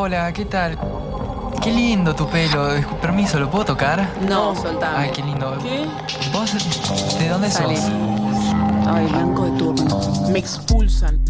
hola, ¿qué tal? Qué lindo tu pelo. Permiso, ¿lo puedo tocar? No, soltame. Ay, qué lindo. ¿Qué? ¿Vos de dónde Salí. sos? Ay, blanco de turno. Me expulsan.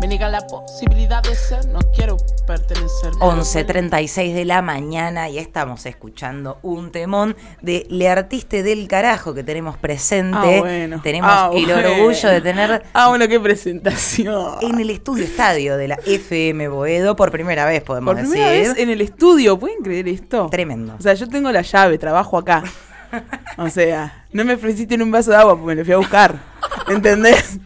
Me niegan la posibilidad de ser. No quiero pertenecer. 11.36 de la mañana y estamos escuchando un temón de Le Artiste del Carajo que tenemos presente. Ah, bueno. Tenemos Ah, el bueno. orgullo de tener Ah, bueno, qué presentación. en el estudio estadio de la FM Boedo por primera vez, podemos Por primera decir. vez en el estudio, ¿pueden creer esto? Tremendo. O sea, yo tengo la llave, trabajo acá. O sea, no me ofreciste en un vaso de agua porque me lo fui a buscar. ¿Entendés?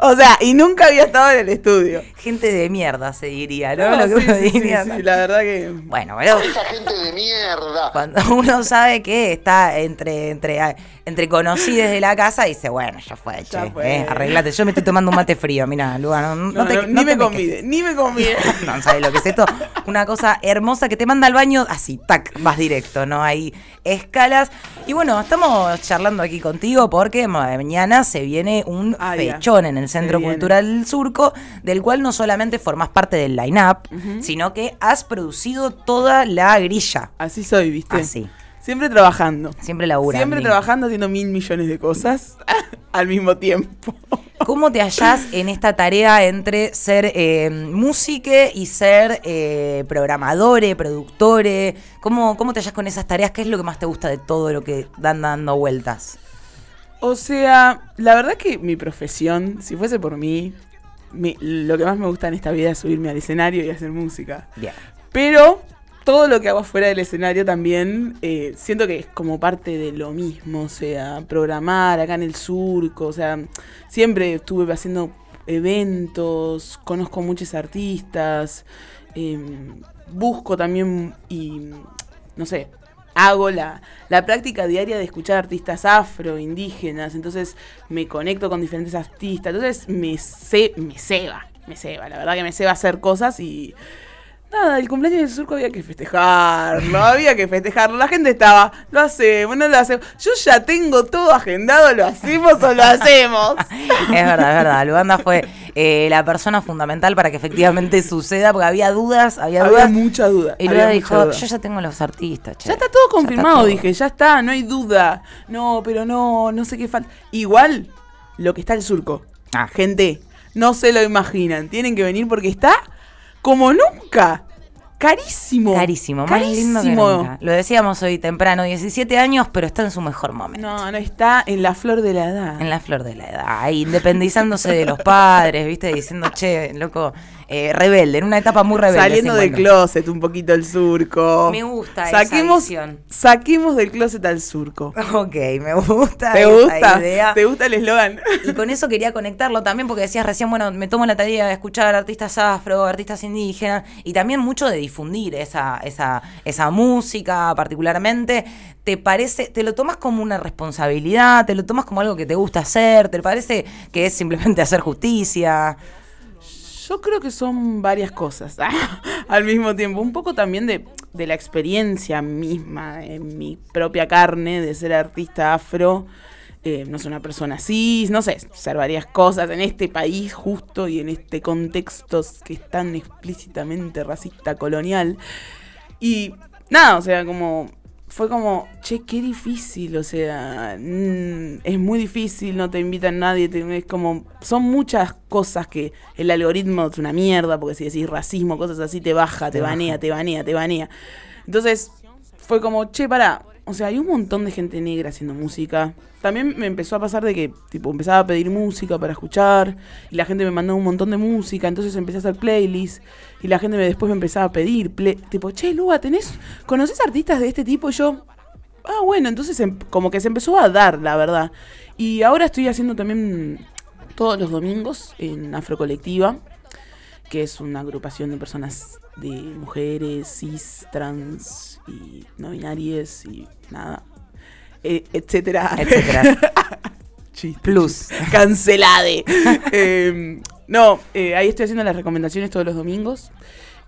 O sea, y nunca había estado en el estudio. Gente de mierda se diría, ¿no? No, Lo que sí, uno sí, diría. sí, la verdad que. Bueno, pero Esa gente de mierda. cuando uno sabe que está entre, entre, entre conocidos de la casa, dice, bueno, ya fue, Ya che, fue. eh, arreglate. Yo me estoy tomando un mate frío, mira, Luga, no, no No, te- no, no ni te me convide, ni me convide. No sabes lo que es esto. Una cosa hermosa que te manda al baño así, tac, vas directo, no hay escalas. Y bueno, estamos charlando aquí contigo porque mañana se viene un Ah, ya. fechón en el Centro. Cultural Surco, del cual no solamente formás parte del line-up, sino que has producido toda la grilla. Así soy, ¿viste? Así. Siempre trabajando. Siempre laburando. Siempre trabajando haciendo mil millones de cosas al mismo tiempo. ¿Cómo te hallás en esta tarea entre ser eh, músique y ser eh, programadore, productore? ¿Cómo, ¿Cómo te hallás con esas tareas? ¿Qué es lo que más te gusta de todo lo que dan dando vueltas? O sea, la verdad que mi profesión, si fuese por mí, mi- lo que más me gusta en esta vida es subirme al escenario y hacer música. Pero todo lo que hago fuera del escenario también eh, siento que es como parte de lo mismo. O sea, programar acá en el surco. O sea, siempre estuve haciendo eventos, conozco muchos artistas, eh, busco también y no sé. Hago la, la práctica diaria de escuchar artistas afro, indígenas, entonces me conecto con diferentes artistas, entonces me sé, me ceba, me ceba, la verdad que me ceba hacer cosas y, Nada, el cumpleaños del surco había que festejarlo, había que festejarlo. La gente estaba, lo hacemos, no lo hacemos. Yo ya tengo todo agendado, lo hacemos o lo hacemos. Es verdad, es verdad. Luanda fue eh, la persona fundamental para que efectivamente suceda, porque había dudas, había Había dudas. mucha duda. y luego dijo, duda. yo ya tengo los artistas. che. Ya está todo Ya confirmado, todo". dije, ya está, no hay duda. No, pero no, no sé qué falta. Igual, lo que está el surco. Ah. Gente, no se lo imaginan. Tienen que venir porque está como nunca. Carísimo. Carísimo, más lindo que Carísimo. nunca. Lo decíamos hoy temprano, 17 años, pero está en su mejor momento. No, no está en la flor de la edad. En la flor de la edad, ahí, independizándose de los padres, ¿viste? Diciendo, che, loco, eh, rebelde, en una etapa muy rebelde. Saliendo del closet un poquito el surco. Me gusta esa visión. Saquemos del closet al surco. Ok, me gusta ¿Te esa gusta? idea. ¿Te gusta el eslogan? Y con eso quería conectarlo también porque decías recién, bueno, me tomo la tarea de escuchar artistas afro, artistas indígenas y también mucho de difundir esa, esa, esa música particularmente. ¿Te parece, te lo tomas como una responsabilidad? ¿Te lo tomas como algo que te gusta hacer? ¿Te parece que es simplemente hacer justicia? Yo creo que son varias cosas al mismo tiempo. Un poco también de, de la experiencia misma en mi propia carne de ser artista afro. Eh, no soy una persona así, no sé, ser varias cosas en este país justo y en este contexto que es tan explícitamente racista colonial. Y nada, o sea, como fue como, che, qué difícil, o sea, mm, es muy difícil, no te invitan nadie, te- es como, son muchas cosas que el algoritmo es una mierda, porque si decís racismo, cosas así, te baja, te, Te banea, baja. te banea, te banea. Entonces, fue como, che, pará, o sea, hay un montón de gente negra haciendo música. También me empezó a pasar de que, tipo, empezaba a pedir música para escuchar y la gente me mandó un montón de música, entonces empecé a hacer playlists y la gente me, después me empezaba a pedir, play- tipo, che, Luba, ¿tenés, conoces artistas de este tipo? Y yo, ah, bueno, entonces em- como que se empezó a dar, la verdad. Y ahora estoy haciendo también todos los domingos en Afrocolectiva, que es una agrupación de personas, de mujeres, cis, trans y no binarias y nada, eh, etcétera. Etcétera. Chiste, Plus. chiste. Cancelade. Eh, no, eh, ahí estoy haciendo las recomendaciones todos los domingos.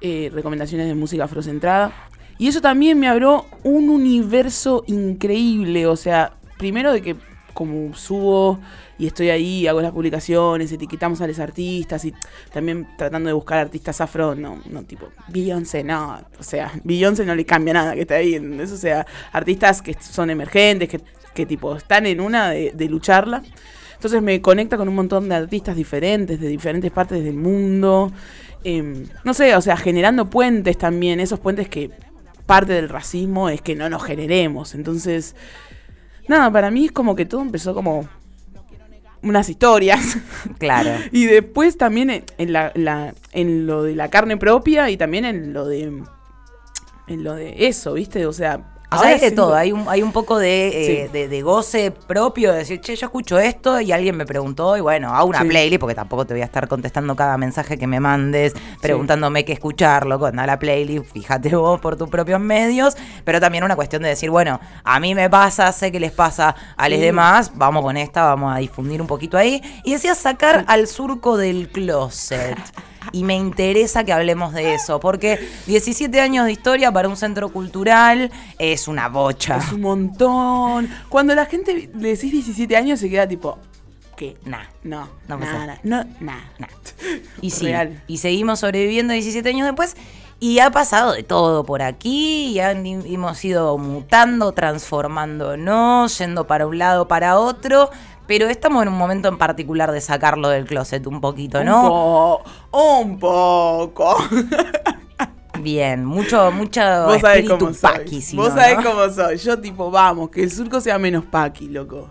eh, recomendaciones de música afrocentrada. Y eso también me abrió un universo increíble. O sea, primero de que como subo y estoy ahí, hago las publicaciones, etiquetamos a los artistas y también tratando de buscar artistas afro, no, no tipo Beyoncé, no, o sea, Beyoncé no le cambia nada que está ahí. O sea, artistas que son emergentes, que, que tipo están en una de, de lucharla. Entonces me conecta con un montón de artistas diferentes, de diferentes partes del mundo. Em, no sé, o sea, generando puentes también, esos puentes que parte del racismo es que no nos generemos. Entonces, nada, para mí es como que todo empezó como unas historias. Claro. y después también en, en la, la- en lo de la carne propia y también en lo de en lo de eso, ¿viste? O sea, O sea, hay de todo, hay un, hay un poco de, eh, Sí. de, de goce propio, de decir, che, yo escucho esto y alguien me preguntó y bueno, hago una Sí. playlist porque tampoco te voy a estar contestando cada mensaje que me mandes, preguntándome qué escucharlo, con la playlist, fíjate vos por tus propios medios, pero también una cuestión de decir, bueno, a mí me pasa, sé que les pasa a los demás, vamos con esta, vamos a difundir un poquito ahí. Y decías sacar al surco del closet. Y me interesa que hablemos de eso, porque 17 años de historia para un centro cultural es una bocha. Es un montón. Cuando la gente le decís 17 años se queda tipo, ¿qué? Nah. No, No nada, no, nada. Nah. Y sí, Real. y seguimos sobreviviendo 17 años después. Y ha pasado de todo por aquí, y han- hemos ido mutando, transformándonos, yendo para un lado, para otro, pero estamos en un momento en particular de sacarlo del closet un poquito, ¿no? Un, po- un poco. Bien, mucho, mucho Vos espíritu cómo soy. paqui, si Vos no, sabés ¿no? cómo soy. Yo tipo, vamos, que el surco sea menos paqui, loco.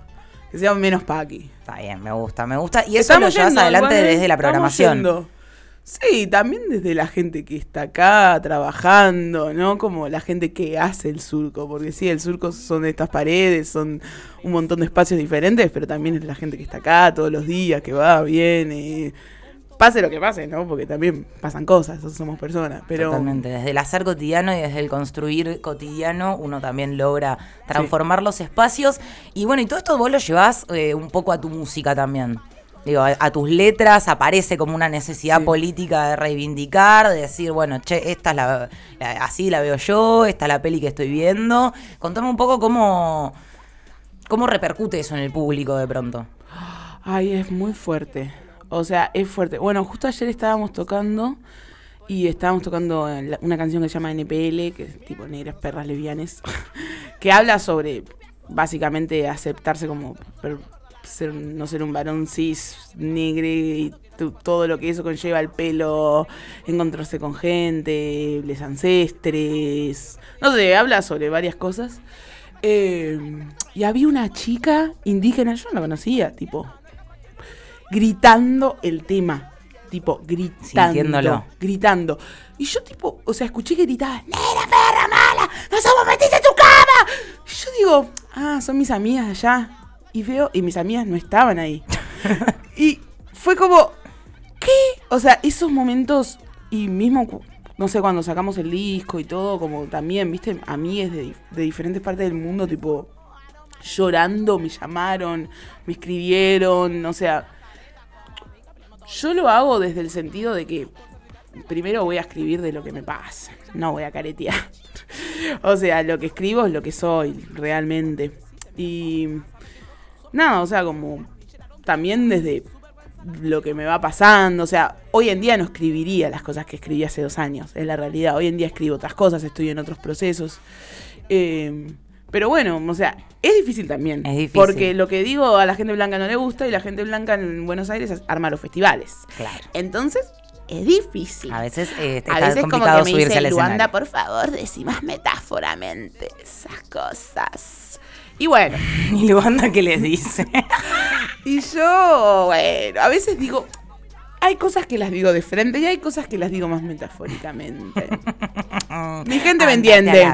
Que sea menos paqui. Está bien, me gusta, me gusta. Y eso Estamos lo llevas yendo, adelante desde la programación. yendo. Sí, también desde la gente que está acá trabajando, ¿no? Como la gente que hace el surco, porque sí, el surco son estas paredes, son un montón de espacios diferentes, pero también es la gente que está acá todos los días, que va, viene, pase lo que pase, ¿no? Porque también pasan cosas, somos personas, pero Totalmente, desde el hacer cotidiano y desde el construir cotidiano uno también logra transformar los espacios. Y bueno, y todo esto vos lo llevas eh, un poco a tu música también. Digo, a, a tus letras aparece como una necesidad Sí. política de reivindicar, de decir, bueno, che, esta es la, la- así la veo yo, esta es la peli que estoy viendo. Contame un poco cómo, cómo repercute eso en el público de pronto. Ay, es muy fuerte. O sea, es fuerte. Bueno, justo ayer estábamos tocando y estábamos tocando la- una canción que se llama NPL, que es tipo Negras Perras Levianes, que habla sobre básicamente aceptarse como per- ser, no ser un varón cis, negro y todo lo que eso conlleva el pelo, encontrarse con gente, les ancestres. No sé, habla sobre varias cosas. Eh, y había una chica indígena, yo no la conocía, tipo, gritando el tema. Tipo, gritando. Sintiéndolo. Gritando. Y yo, tipo, o sea, escuché que gritaba, ¡Negra perra mala! ¡No somos metiste en tu cama! Y yo digo, ah, son mis amigas allá. Y veo, y mis amigas no estaban ahí. y fue como, ¿qué? O sea, esos momentos, y mismo, no sé, cuando sacamos el disco y todo, como también, viste, amigas de, de diferentes partes del mundo, tipo, llorando, me llamaron, me escribieron, o sea, yo lo hago desde el sentido de que primero voy a escribir de lo que me pasa, no voy a caretear. o sea, lo que escribo es lo que soy, realmente. Y nada, o sea, como también desde lo que me va pasando, o sea, hoy en día no escribiría las cosas que escribí hace dos años, es la realidad, hoy en día escribo otras cosas, estoy en otros procesos. Eh, pero bueno, o sea, es difícil también. Es difícil. Porque lo que digo a la gente blanca no le gusta y la gente blanca en Buenos Aires arma los festivales. Claro. Entonces, es difícil. A veces eh, A veces como que me subirse al dice, Luanda, por favor, decí más metáforamente esas cosas. Y bueno, Y Luanda, ¿qué les dice? y yo, bueno, a veces digo, hay cosas que las digo de frente y hay cosas que las digo más metafóricamente. Mi gente me entiende.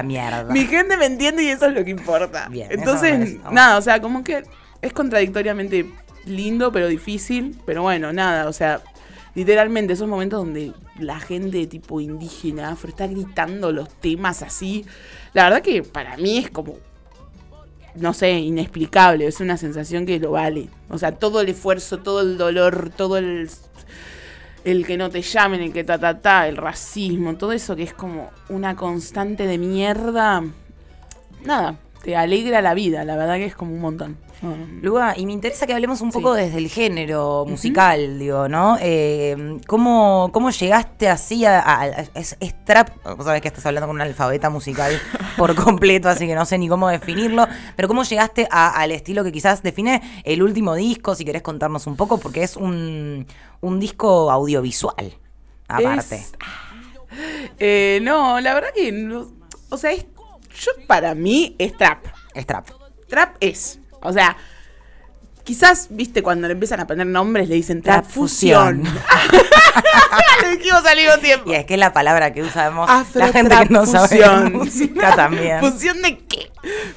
Mi gente me entiende y eso es lo que importa. Bien, Entonces, nada, o sea, como que es contradictoriamente lindo, pero difícil. Pero bueno, nada, o sea, literalmente esos momentos donde la gente tipo indígena, afro, está gritando los temas así. La verdad que para mí es como, no sé, inexplicable. Es una sensación que lo vale. O sea, todo el esfuerzo, todo el dolor, todo el el que no te llamen, el que ta ta ta, el racismo, todo eso que es como una constante de mierda. Nada, te alegra la vida, la verdad que es como un montón. No, no, Luga, y me interesa que hablemos un Sí. poco desde el género musical, digo, ¿no? Eh, ¿cómo, ¿Cómo llegaste así a, a- a- es, es trap? Vos sabés que estás hablando con una alfabeta musical por completo, así que no sé ni cómo definirlo. Pero ¿cómo llegaste a- al estilo que quizás define el último disco? Si querés contarnos un poco, porque es un, un disco audiovisual, aparte. Es- Eh, no, la verdad que no, o sea, es, yo para mí es trap. Es trap. Trap es. O sea, quizás, viste, cuando le empiezan a poner nombres le dicen trap, Trap fusión. fusión. le dijimos al mismo tiempo. Y es que es la palabra que usamos la gente que no sabe de música también. ¿Fusión de qué?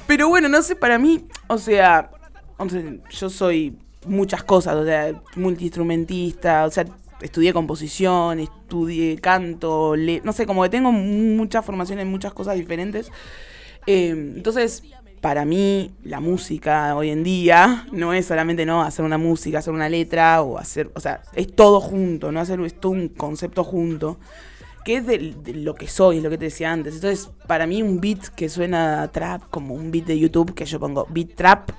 Pero bueno, no sé, para mí, o sea, o sea, yo soy muchas cosas, o sea, multiinstrumentista, o sea, estudié composición, estudié canto, le- no sé, como que tengo mucha formación en muchas cosas diferentes. Eh, entonces, para mí, la música hoy en día no es solamente no hacer una música, hacer una letra o hacer, o sea, es todo junto, no hacer es todo un concepto junto que es de, lo que soy, es lo que te decía antes. Entonces, para mí un beat que suena a trap, como un beat de YouTube que yo pongo beat trap,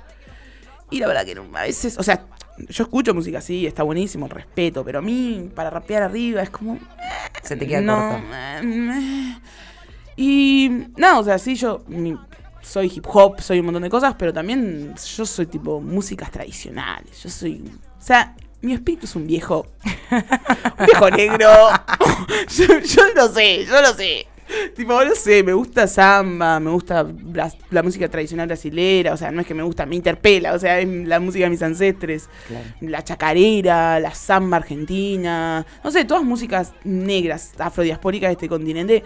y la verdad que no, a veces, o sea, yo escucho música así, está buenísimo, respeto, pero a mí para rapear arriba es como... Se te queda no, corto. eh, Y no, o sea, sí, yo mi- soy hip hop, soy un montón de cosas, pero también yo soy tipo músicas tradicionales. Yo soy. O sea, mi espíritu es un viejo. un viejo negro. yo, yo lo sé, yo lo sé. Tipo, no sé, me gusta samba, me gusta la música tradicional brasilera, o sea, no es que me gusta, me interpela, o sea, es la música de mis ancestres, Claro. la chacarera, la samba argentina, no sé, todas músicas negras, afrodiaspóricas de este continente,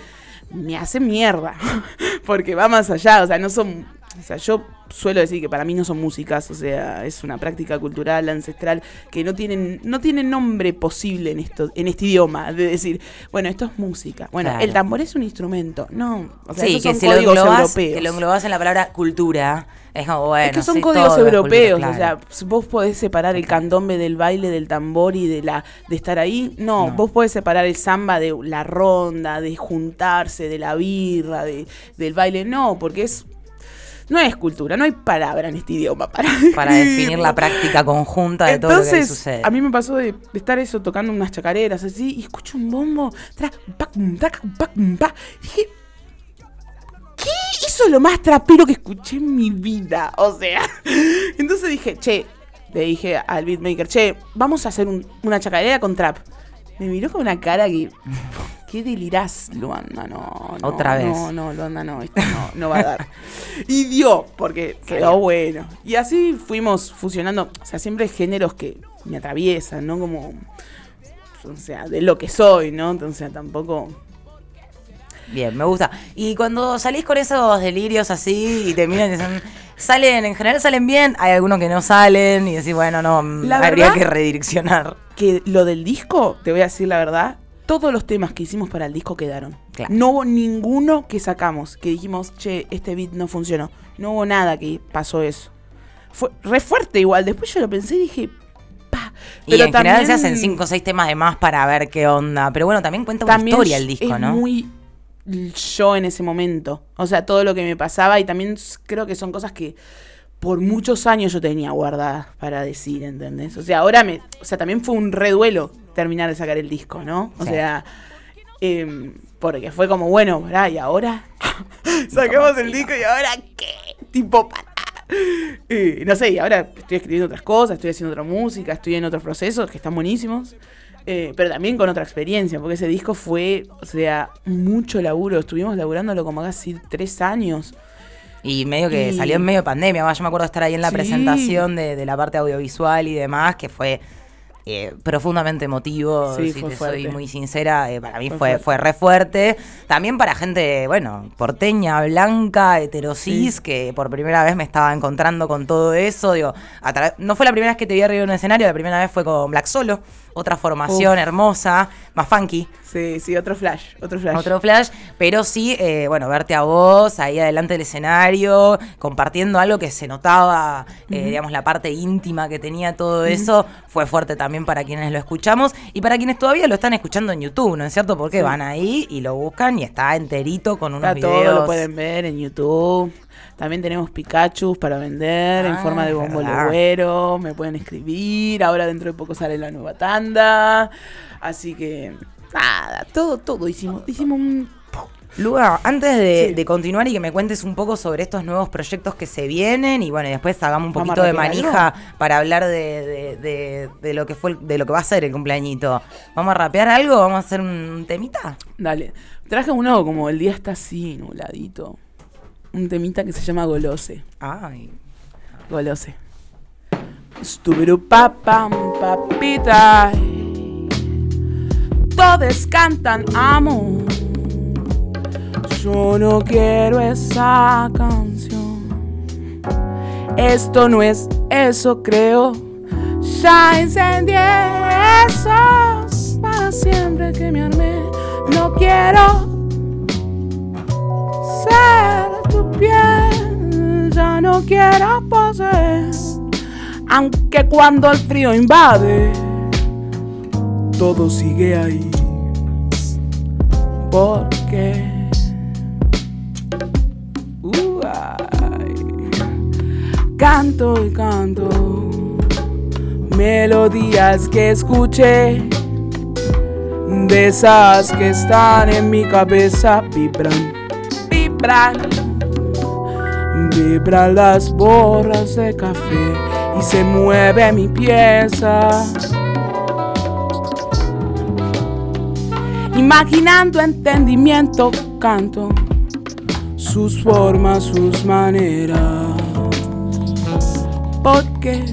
me hacen mierda, porque va más allá, o sea, no son, o sea, yo suelo decir que para mí no son músicas, o sea, es una práctica cultural, ancestral, que no tienen, no tiene nombre posible en esto, en este idioma, de decir, bueno, esto es música, bueno, Claro. el tambor es un instrumento, no, o sea, sí, que son si lo, europeos. que lo englobás en la palabra cultura, es como, bueno, Es que son sí, códigos europeos, cultura, o sea, vos podés separar el candombe del baile, del tambor y de la de estar ahí. No, No. vos podés separar el samba de la ronda, de juntarse, de la birra, de, del baile. No, porque es no es cultura, no hay palabra en este idioma para, para definir la práctica conjunta de todo lo que Entonces, sucede. a mí me pasó de, de estar eso tocando unas chacareras así y escucho un bombo, tra, pa, pum, taca, pa, pum, pa. Dije. Eso es lo más trapero que escuché en mi vida. O sea, entonces dije, che, le dije al beatmaker, che, vamos a hacer un- una chacarera con trap. Me miró con una cara que, ¿qué delirás, Luanda? No, no, Otra vez. No, no, Luanda, no, esto no, no va a dar. Y dio, porque quedó bueno. Y así fuimos fusionando, o sea, siempre géneros que me atraviesan, ¿no? Como, o sea, de lo que soy, ¿no? Entonces tampoco... Bien, me gusta. Y cuando salís con esos delirios así y te miran y dicen, salen, en general salen bien, hay algunos que no salen y decís, bueno, no, mm, La habría que redireccionar. que lo del disco, te voy a decir la verdad, todos los temas que hicimos para el disco quedaron. Claro. No hubo ninguno que sacamos, que dijimos, che, este beat no funcionó. No hubo nada que pasó eso. Fue re fuerte igual. Después yo lo pensé y dije, pa. y en general también- se hacen cinco o seis temas de más para ver qué onda. Pero bueno, también cuenta una historia el disco, es ¿no? muy yo en ese momento. O sea, todo lo que me pasaba y también creo que son cosas que por muchos años yo tenía guardadas para decir, ¿entendés? O sea, ahora me... O sea, también fue un reduelo terminar de sacar el disco, ¿no? O Sí. sea... em, porque fue como, bueno, pará, ¿y ahora? Sacamos el disco y ahora qué? Tipo, pará. Eh, no sé, y ahora estoy escribiendo otras cosas, estoy haciendo otra música, estoy en otros procesos que están buenísimos. Eh, pero también con otra experiencia, porque ese disco fue, o sea, mucho laburo. Estuvimos laburándolo como casi tres años. Y medio que Y- salió en medio de pandemia. Yo me acuerdo de estar ahí en la Sí. presentación de, de la parte audiovisual y demás, que fue eh, profundamente emotivo. Sí, si te soy muy sincera, eh, para mí Fue fue, re fuerte. También para gente, bueno, porteña, blanca, heterosis, Sí. que por primera vez me estaba encontrando con todo eso. Digo, a no fue la primera vez que te vi arriba en un escenario, la primera vez fue con Black Solo, otra formación Uf. hermosa, más funky. Sí, sí, otro flash, otro flash. Otro flash, pero sí, eh, bueno, verte a vos ahí adelante del escenario, compartiendo algo que se notaba, eh, digamos, la parte íntima que tenía todo eso, fue fuerte también para quienes lo escuchamos y para quienes todavía lo están escuchando en YouTube, ¿no es cierto? Porque Sí. van ahí y lo buscan y está enterito con unos Está videos. todo, lo pueden ver en YouTube. También tenemos Pikachu para vender en Ah, forma de bombo legüero. Me pueden escribir. Ahora dentro de poco sale la nueva tanda. Así que, nada, todo, todo. Hicimos, hicimos un. Luga, antes de, Sí. de continuar y que me cuentes un poco sobre estos nuevos proyectos que se vienen y bueno, y después hagamos un ¿Vamos a poquito de manija para hablar de, de- de- lo que fue de lo que va a ser el cumpleañito. ¿Vamos a rapear algo? ¿Vamos a hacer un temita? Dale. Traje uno como el día está así, nubladito. Un temita que se llama Golose. Ay. Golose. Estúpido papam papita. Todos cantan amor. Yo no quiero esa canción. Esto no es eso, creo. Ya incendié esos para siempre que me armé. No quiero ser tu piel, ya no quiero poseer. Aunque cuando el frío invade, todo sigue ahí. Porque. Canto y canto melodías que escuché. De esas que están en mi cabeza vibran, vibran, vibran las borras de café y se mueve mi pieza. Imaginando entendimiento, canto sus formas, sus maneras. Porque,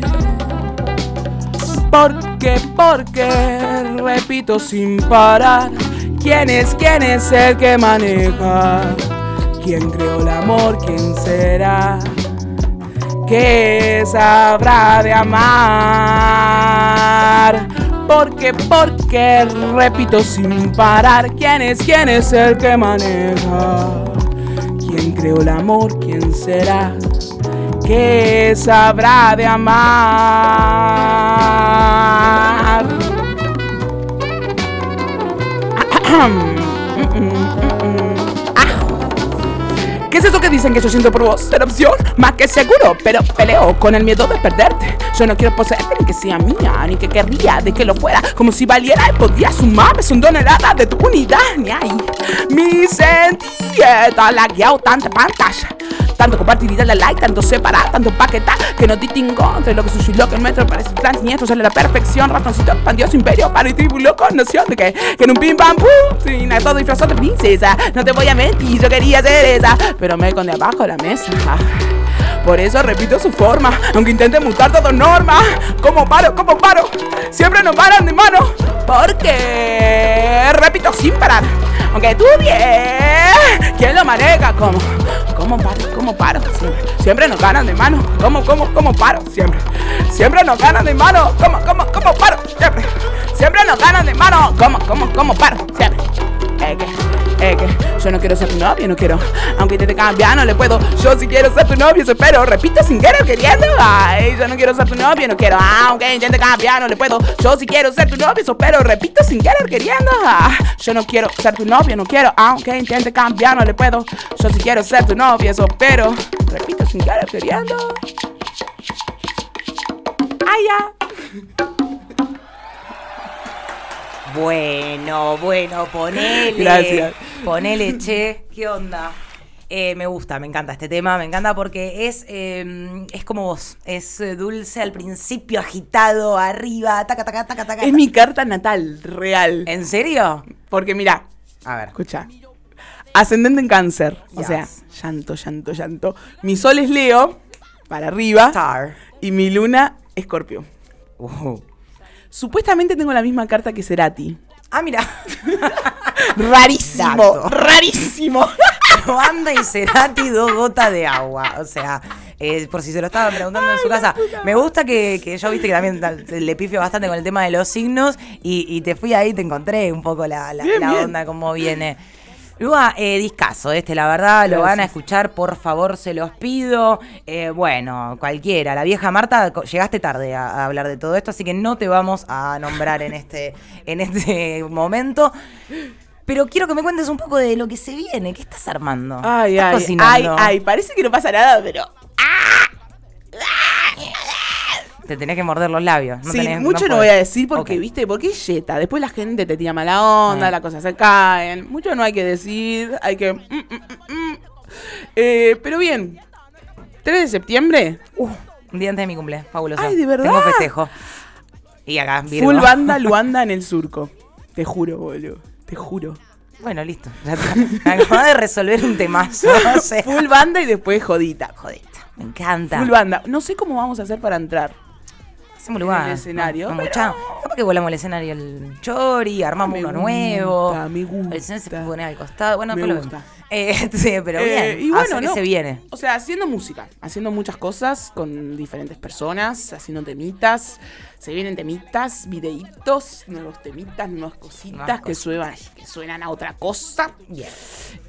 porque, porque, repito sin parar. ¿Quién es, quién es el que maneja? ¿Quién creó el amor? ¿Quién será? ¿Qué sabrá de amar? Porque, porque, repito sin parar. ¿Quién es, quién es el que maneja? ¿Quién creó el amor? ¿Quién será? ¿Qué sabrá de amar? ¿Qué es eso que dicen que yo siento por vos? Ser opción, más que seguro, pero peleo con el miedo de perderte. Yo no quiero poseerte ni que sea mía, ni que querría de que lo fuera, como si valiera y podía sumarme son toneladas de tu unidad, ni ahí. Mi sentieta, la guiado tanta pantalla. Tanto compartir y darle like, tanto separar, tanto paquetar, que no distingo entre lo que suyo y lo que metro parece tan siniestro, sale la perfección, ratoncito expandió su imperio, para y tribuló con noción de que, que en un pim pam pum, sin nada, todo disfrazado de princesa, no te voy a mentir, yo quería ser esa, pero me esconde abajo de la mesa. Por eso repito su forma, aunque intente mutar todo norma. ¿Cómo paro? ¿Cómo paro? Siempre nos paran de mano. Porque repito sin parar. Aunque estudie, ¿quién lo maneja? ¿Cómo? ¿Cómo paro? ¿Cómo paro? Siempre, siempre nos ganan de mano. ¿Cómo, cómo, cómo paro? Siempre. Siempre nos ganan de mano. ¿Cómo, cómo, cómo paro? Siempre. Siempre nos ganan de mano. ¿Cómo, cómo, cómo paro? Siempre. Que, yo no quiero ser tu novio, no quiero. Aunque intente cambiar, no le puedo. Yo sí quiero ser tu novio, espero. Repito sin querer queriendo. Ay, yo no quiero ser tu novio, no quiero. Aunque intente cambiar, no le puedo. Yo sí quiero ser tu novio, espero. Repito sin querer queriendo. Ah, yo no quiero ser tu novio, no quiero. Aunque intente cambiar, no le puedo. Yo sí quiero ser tu novio, eso espero. Repito sin querer queriendo. Ay, ya. Bueno, bueno, ponele. Gracias. Ponele, che. ¿Qué onda? Eh, me gusta, me encanta este tema, me encanta porque es, eh, es como vos, es eh, dulce al principio, agitado, arriba, taca, taca, taca, taca. Es mi carta natal, real. ¿En serio? Porque mira, A ver. escucha. Ascendente en cáncer. O sea, llanto, llanto, llanto. Mi sol es Leo, para arriba. Star. Y mi luna, Escorpio. Uh. Supuestamente tengo la misma carta que Cerati. Ah, mira. Rarísimo, rarísimo. Banda y Cerati, dos gotas de agua. O sea, eh, por si se lo estaban preguntando en su casa. Me gusta que, que yo viste que también le pifio bastante con el tema de los signos y, y te fui ahí, te encontré un poco la, la- Bien, la bien. onda, cómo viene. Lua, eh, discaso este, la verdad, lo van a escuchar, por favor, se los pido. Eh, bueno, cualquiera. La vieja Marta, llegaste tarde a, a hablar de todo esto, así que no te vamos a nombrar en este, en este momento. Pero quiero que me cuentes un poco de lo que se viene. ¿Qué estás armando? Ay, ¿Estás ay, ay, cocinando? ay, parece que no pasa nada, pero Te tenés que morder los labios. No sí, tenés- mucho no, voy a decir porque, Ok. viste, porque es yeta. Después la gente te tira mala onda, Ah. las cosas se caen. Mucho no hay que decir, hay que... mm, mm, mm. Eh, pero bien, 3 de septiembre, Uh, un día antes de mi cumple. Fabuloso. Ay, ¿de verdad? Tengo festejo. Y acá, Virgo. full banda Luanda en el surco. Te juro, boludo, te juro. Bueno, listo. Ya. Acabo de resolver un temazo. Full banda y después jodita. Jodita. Me encanta. Full banda. No sé cómo vamos a hacer para entrar. Hacemos en lugar. el escenario, No, pero-. Capaz que volamos el escenario el chori, armamos Me uno nuevo. gusta, me gusta. El escenario se puede poner al costado. Bueno, Me gusta. Eh, sí, pero Eh, bien. y bueno, que no. se viene. O sea, haciendo música, haciendo muchas cosas con diferentes personas, haciendo temitas. Se vienen temitas, videitos, nuevos temitas, nuevas cositas Nuevas que, suenan, que suenan a otra cosa. Bien.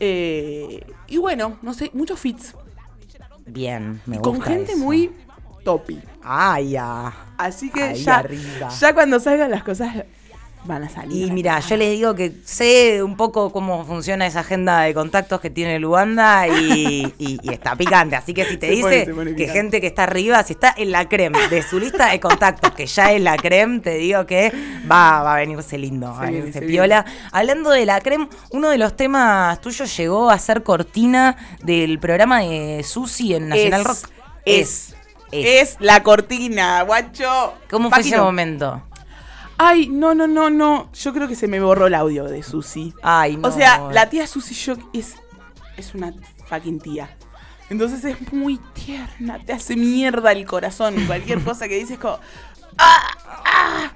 Eh, y bueno, no sé, muchos fits. Bien, me con gusta gente eso. muy topi. Ay, ya. Así que ya, arriba. ya cuando salgan las cosas van a salir. Y mira, yo les digo que sé un poco cómo funciona esa agenda de contactos que tiene Luanda y, y- y está picante. Así que si te Se dice pone que gente que está arriba, si está en la creme de su lista de contactos, que ya es la creme, te digo que va, va a venirse lindo, va a venirse se piola. Hablando de la creme, uno de los temas tuyos llegó a ser cortina del programa de Susi en Nacional Es, Rock. Es, es, la cortina, guacho. ¿Cómo fue ese momento? Ay, no, no, no, no. Yo creo que se me borró el audio de Susi. Ay, no. O sea, la tía Susi Shock es, es una fucking tía. Entonces es muy tierna, te hace mierda el corazón. Cualquier cosa que dices como. ¡Ah! ¡Ah!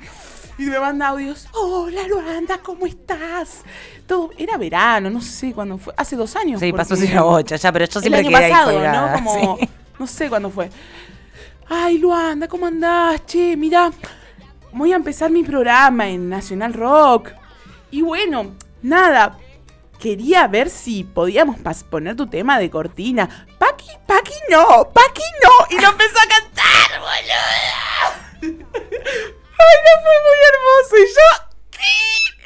Y me manda audios. Hola Luanda, ¿cómo estás? Todo, era verano, no sé cuándo fue. Hace dos años. Sí, pasó sin una bocha ya, pero yo el siempre año quedé pasado, ¿no? Como, sí. no sé cuándo fue. Ay, Luanda, ¿cómo andás? Che, mira, voy a empezar mi programa en Nacional Rock. Y bueno, nada, quería ver si podíamos poner tu tema de cortina. Paqui, Paqui no, Paqui no. Y lo empezó a cantar, boludo. Ay, no fue muy hermoso. Y yo.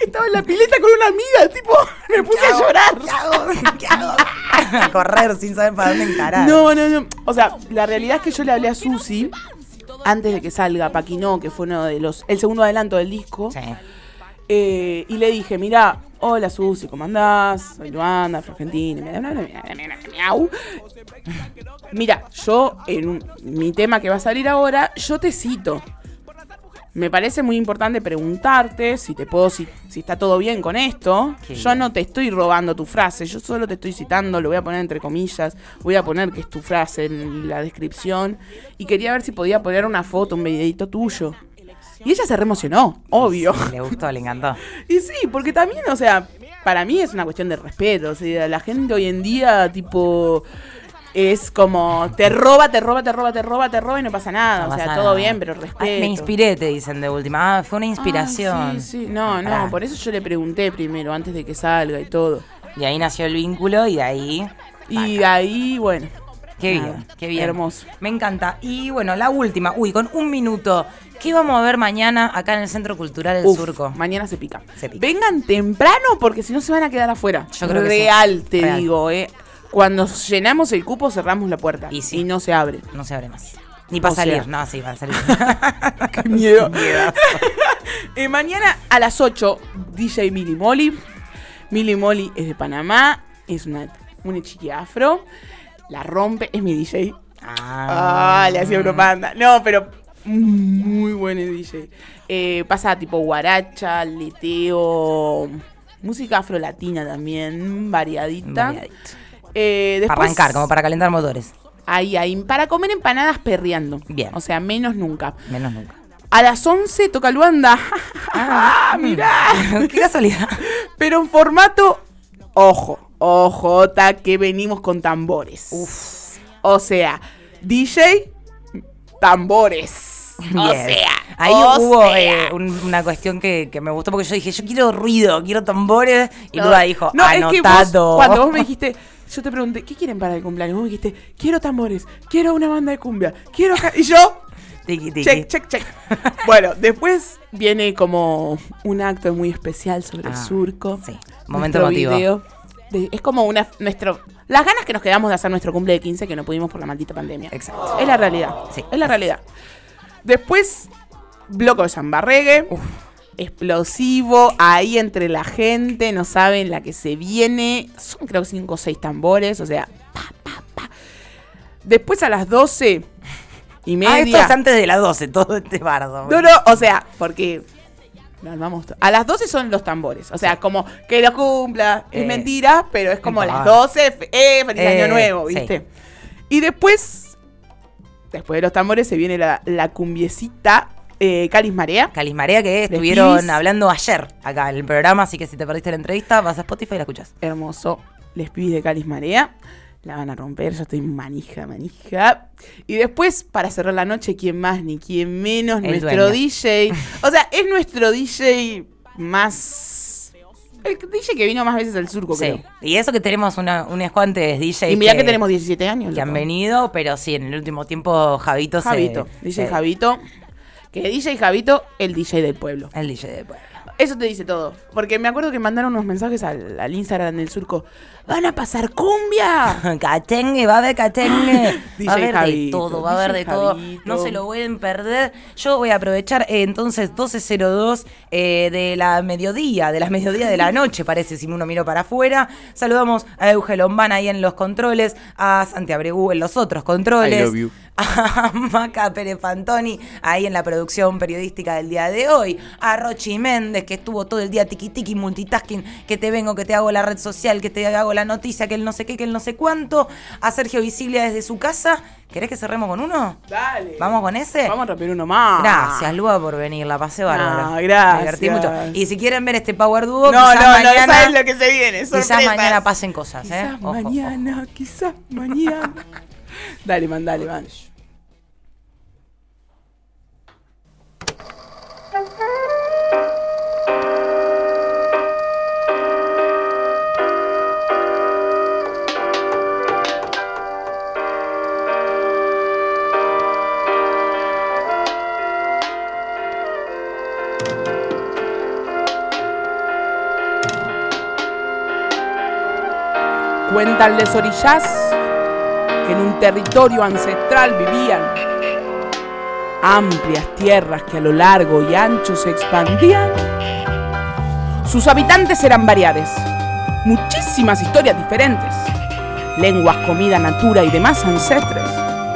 Estaba en la pileta con una amiga, tipo, me puse a llorar. ¿Qué hago? ¿Qué hago? a correr sin saber para dónde encarar. No, no, no. O sea, la realidad es que yo le hablé a Susi antes de que salga Paquinó, que fue uno de los. el segundo adelanto del disco. Sí. eh, y le dije, mira, hola Susi, ¿cómo andás? Soy Luanda, Argentina. Mira, yo en un- mi tema que va a salir ahora, yo te cito. Me parece muy importante preguntarte si te puedo, si, si está todo bien con esto. Qué yo bien. no te estoy robando tu frase, yo solo te estoy citando, lo voy a poner entre comillas, voy a poner que es tu frase en la descripción. Y quería ver si podía poner una foto, un videito tuyo. Y ella se reemocionó, obvio. Le gustó, le encantó. Y sí, porque también, o sea, para mí es una cuestión de respeto. O sea, la gente hoy en día, tipo, es como, te roba, te roba, te roba, te roba, te roba y no pasa nada. No o sea, todo bien, pero respeto. Ay, me inspiré, te dicen de última. Ah, fue una inspiración. Ah, sí, sí, no, no, por eso yo le pregunté primero, antes de que salga y todo. Y ahí nació el vínculo y de ahí. Y de ahí, bueno. Qué nada, bien, qué bien. Hermoso. Me encanta. Y bueno, la última. Uy, con un minuto. ¿Qué vamos a ver mañana acá en el Centro Cultural del Uf, Surco? Mañana se pica. Se pica. Vengan temprano porque si no se van a quedar afuera. Yo creo que sí. Real, te Real. digo, eh. Cuando llenamos el cupo cerramos la puerta Y y, sí. no se abre. No se abre más. Ni para O sea. salir. No, sí, para salir. Qué miedo. Eh, mañana a las 8, DJ Mili Molly. Mili Molly es de Panamá, es una, una chiqui afro. La rompe, es mi DJ. Ah, le hacía propaganda. No, pero muy buen DJ. Eh, pasa tipo guaracha, leteo, música afro-latina también, variadita. Variadito. Eh, Para arrancar, como para calentar motores. Ahí, ahí, para comer empanadas perreando. Bien. O sea, menos nunca. Menos nunca. A las 11 toca Luanda. Ah, mirá. Qué casualidad. Pero en formato, ojo, ojota, que venimos con tambores. Uf. O sea, DJ, tambores. O sea, Ahí o hubo sea. eh, un- una cuestión que, que me gustó porque yo dije, yo quiero ruido, quiero tambores. Y Luda dijo, no, es que vos, anotado. cuando vos me dijiste, yo te pregunté, ¿qué quieren para el cumpleaños? Vos me dijiste, quiero tambores, quiero una banda de cumbia, quiero... ca-". Y yo, Tiki, tiki. check, check, check. bueno, después viene como un acto muy especial sobre el Ah, surco. Sí. Momento emotivo. de- es como una nuestro las ganas que nos quedamos de hacer nuestro cumple de 15 que no pudimos por la maldita pandemia. Exacto. Es la realidad. Sí. Es la realidad. Después, bloco de samba reggae. Explosivo, ahí entre la gente, no saben la que se viene. Son creo 5 o 6 tambores, o sea, pa, pa, pa. Después a las 12 y media. Ah, esto es antes de las 12, todo este bardo. No, no, o sea, porque. armamos A las 12 son los tambores. O sea, como que lo cumpla. Eh, es mentira, pero es como no las importa. 12. fe- ¡Eh! ¡Feliz Eh, Año Nuevo! sí. ¿Viste? Y después. Después de los tambores se viene la, la cumbiecita eh, Calis Marea. Calismarea que Les estuvieron hablando ayer acá en el programa, así que si te perdiste la entrevista, vas a Spotify y la escuchas. Hermoso. Les pibes de Calis Marea. La van a romper, yo estoy manija, manija. Y después, para cerrar la noche, ¿quién más ni quién menos? El nuestro dueño. DJ. O sea, es nuestro DJ más. El DJ que vino más veces al surco, Sí. creo. Y eso que tenemos una, unos cuantes DJs Y mirá que, tenemos 17 años. que han venido, pero sí, en el último tiempo Javito, se- Javito. DJ se- Javito. Que DJ Javito, el DJ del pueblo. El DJ de pueblo. Eso te dice todo. Porque me acuerdo que mandaron unos mensajes al, al Instagram del surco. ¡Van a pasar cumbia! Catengue, va a haber catengue. Va a haber de todo, va a haber de todo. No se lo pueden perder. Yo voy a aprovechar eh, entonces 12.02 eh, de la mediodía, de las mediodía de la noche, parece, si uno miro para afuera. Saludamos a Euge Lombana ahí en los controles, a Santi Abregú en los otros controles. I love you. A Maca Pérez Fantoni ahí en la producción periodística del día de hoy. A Rochi Méndez que estuvo todo el día tiki tiki multitasking, que te vengo, que te hago la red social, que te hago la noticia, que el no sé qué, que el no sé cuánto. A Sergio Visiglia desde su casa. ¿Querés que cerremos con uno? Dale. ¿Vamos con ese? Vamos a romper uno más. Gracias, Lua, por venir. La pasé bárbaro. No, gracias. Me divertí mucho. Y si quieren ver este Power Duo, No, quizás no, no, mañana, sabes lo que se viene. quizás mañana pasen cosas, ¿eh? Quizás Ojo, ojo. mañana, quizás mañana. dale, man, dale, man. Cuentan les orillas que en un territorio ancestral vivían amplias tierras que a lo largo y ancho se expandían. Sus habitantes eran variados, muchísimas historias diferentes, lenguas, comida, natura y demás ancestres.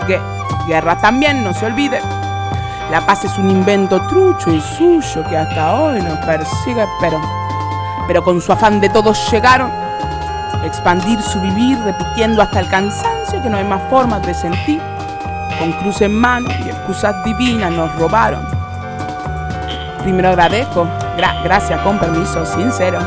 Que guerra también, no se olvide. La paz es un invento trucho y suyo que hasta hoy nos persigue, pero, pero con su afán de todos llegaron expandir su vivir repitiendo hasta el cansancio que no hay más formas de sentir. Con cruz en mano y excusas divinas nos robaron. Primero agradezco, gra- gracias con permiso sincero.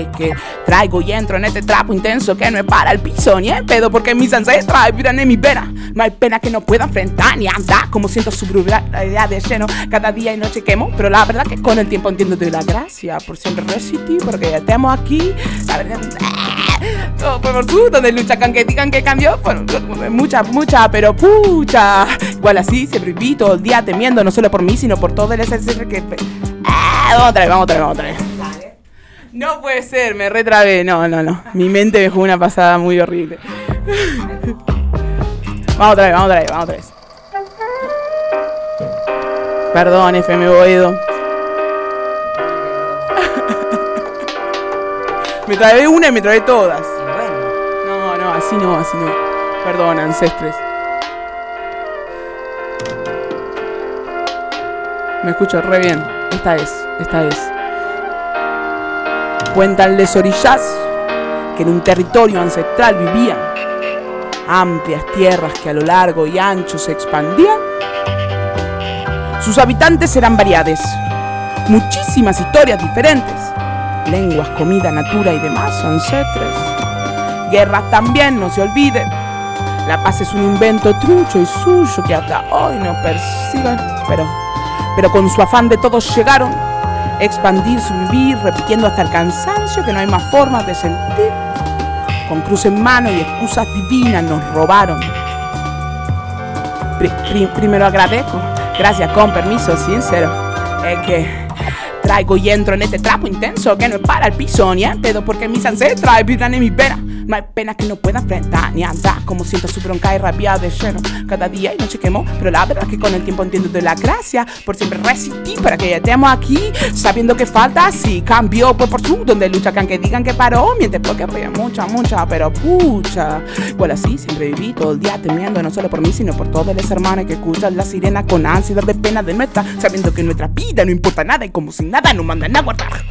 Es que traigo y entro en este trapo intenso que no es para el piso ni el pedo porque mis ancestras vivirán en mi pena. No hay pena que no pueda enfrentar ni andar como siento su brutalidad de lleno. Cada día y noche quemo, pero la verdad que con el tiempo entiendo de la gracia por siempre resistir porque ya estamos aquí. La verdad, todo por su, donde lucha que digan que cambió, fueron mucha, mucha, pero pucha. Igual así siempre viví todo el día temiendo, no solo por mí, sino por todo el SSR que. Ah, vamos otra vez, vamos otra vez, vamos otra vez. No puede ser, me retrabé. No, no, no. Mi mente me jugó una pasada muy horrible. Vamos otra vez, vamos otra vez, vamos otra vez. Perdón, FM Boedo. me trabé una y me trabé todas. No, no, así no, así no. Perdón, ancestres. Me escucho re bien. Esta es, esta es. Cuentan les orillas que en un territorio ancestral vivían amplias tierras que a lo largo y ancho se expandían. Sus habitantes eran variados, muchísimas historias diferentes, lenguas, comida, natura y demás ancestres. Guerras también, no se olvide. La paz es un invento trucho y suyo que hasta hoy nos persiguen, pero, pero con su afán de todos llegaron, expandir su vivir, repitiendo hasta el cansancio que no hay más formas de sentir. Con cruz en mano y excusas divinas nos robaron. Pri- pri- primero agradezco, gracias con permiso sincero. Es que traigo y entro en este trapo intenso que no es para el piso ni pedo porque mis ancestras vibran en mi pena. No hay pena que no pueda enfrentar ni andar como siento su bronca y rabia de lleno. Cada día y noche quemo, pero la verdad es que con el tiempo entiendo de la gracia por siempre resistir para que ya estemos aquí sabiendo que falta. Si cambio, pues por su donde lucha, que aunque digan que paró, miente porque apoya mucha, mucha, pero pucha. Igual así siempre viví todo el día temiendo, no solo por mí, sino por todos los hermanos que escuchan la sirena con ansiedad de pena de nuestra, sabiendo que nuestra vida no importa nada y como sin nada nos mandan a guardar.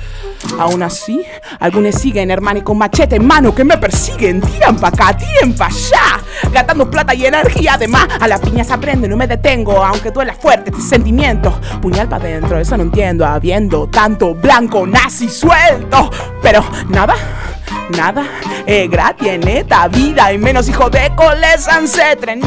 Aún así, algunos siguen, hermano, y con machete en mano que me persiguen. Tiran pa' acá, tiran pa' allá. Gastando plata y energía. Además, a las piñas aprende, no me detengo. Aunque duela fuerte este sentimiento. Puñal pa' dentro, eso no entiendo. Habiendo tanto blanco nazi suelto. Pero nada. Nada es gratis en esta vida y menos hijo de coles ancestres.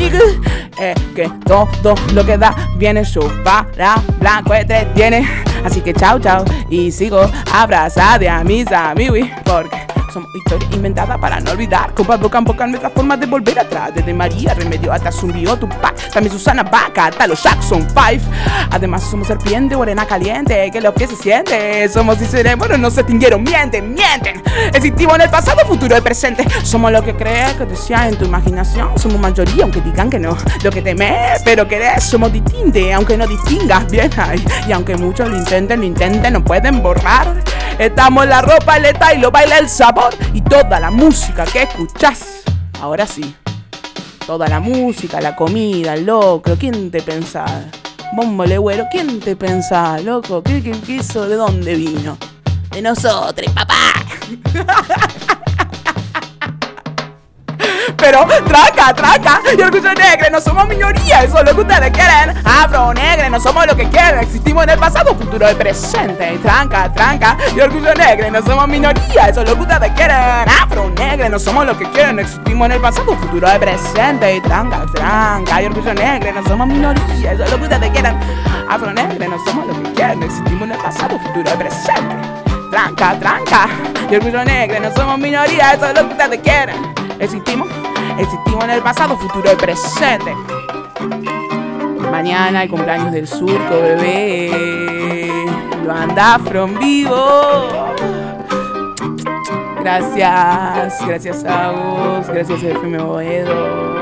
Eh, que todo lo que da viene su para blanco este tiene. Así que chao, chao. Y sigo abrazada a mis amigos porque somos historias inventadas para no olvidar. Compa, boca en boca formas de volver atrás. Desde María Remedio hasta Zumbio, Tupac. También Susana Vaca, hasta los Jackson 5. Además, somos serpiente, morena caliente. Que lo que se siente. Somos y seremos, no se extinguieron. Mienten, mienten. Existimos en el pasado, futuro y presente. Somos lo que crees, que decías en tu imaginación. Somos mayoría, aunque digan que no. Lo que temes, pero querés. Somos distintos, aunque no distingas bien. Ay, y aunque muchos lo intenten, lo intenten, no pueden borrar. Estamos en la ropa, el y lo baila el sabor. Y toda la música que escuchás. Ahora sí. Toda la música, la comida, el locro. ¿Quién te pensaba? Bombo güero, ¿quién te pensaba, loco? ¿Qué, qué? ¿De dónde vino? De nosotros, papá. Pero traca, traca, y orgullo negro, no somos minoría, eso es lo que ustedes quieren. Afro negro, no somos lo que quieren, existimos en el pasado, futuro y presente. Tranca, tranca, y orgullo negro, no somos minoría, eso es lo que ustedes quieren. Afro negro, no somos lo que quieren, existimos en el pasado, futuro y presente. Tranca, tranca, y orgullo negro, no somos minoría, eso es lo que ustedes quieren. Afro negro, no somos lo que quieren, existimos en el pasado, futuro y presente. Tranca, tranca, y orgullo negro, no somos minoría, eso es lo que ustedes quieren. Existimos, existimos en el pasado, futuro y presente. Mañana el cumpleaños del surco, bebé. Lo anda from vivo. Gracias, gracias a vos, gracias a FM Boedo.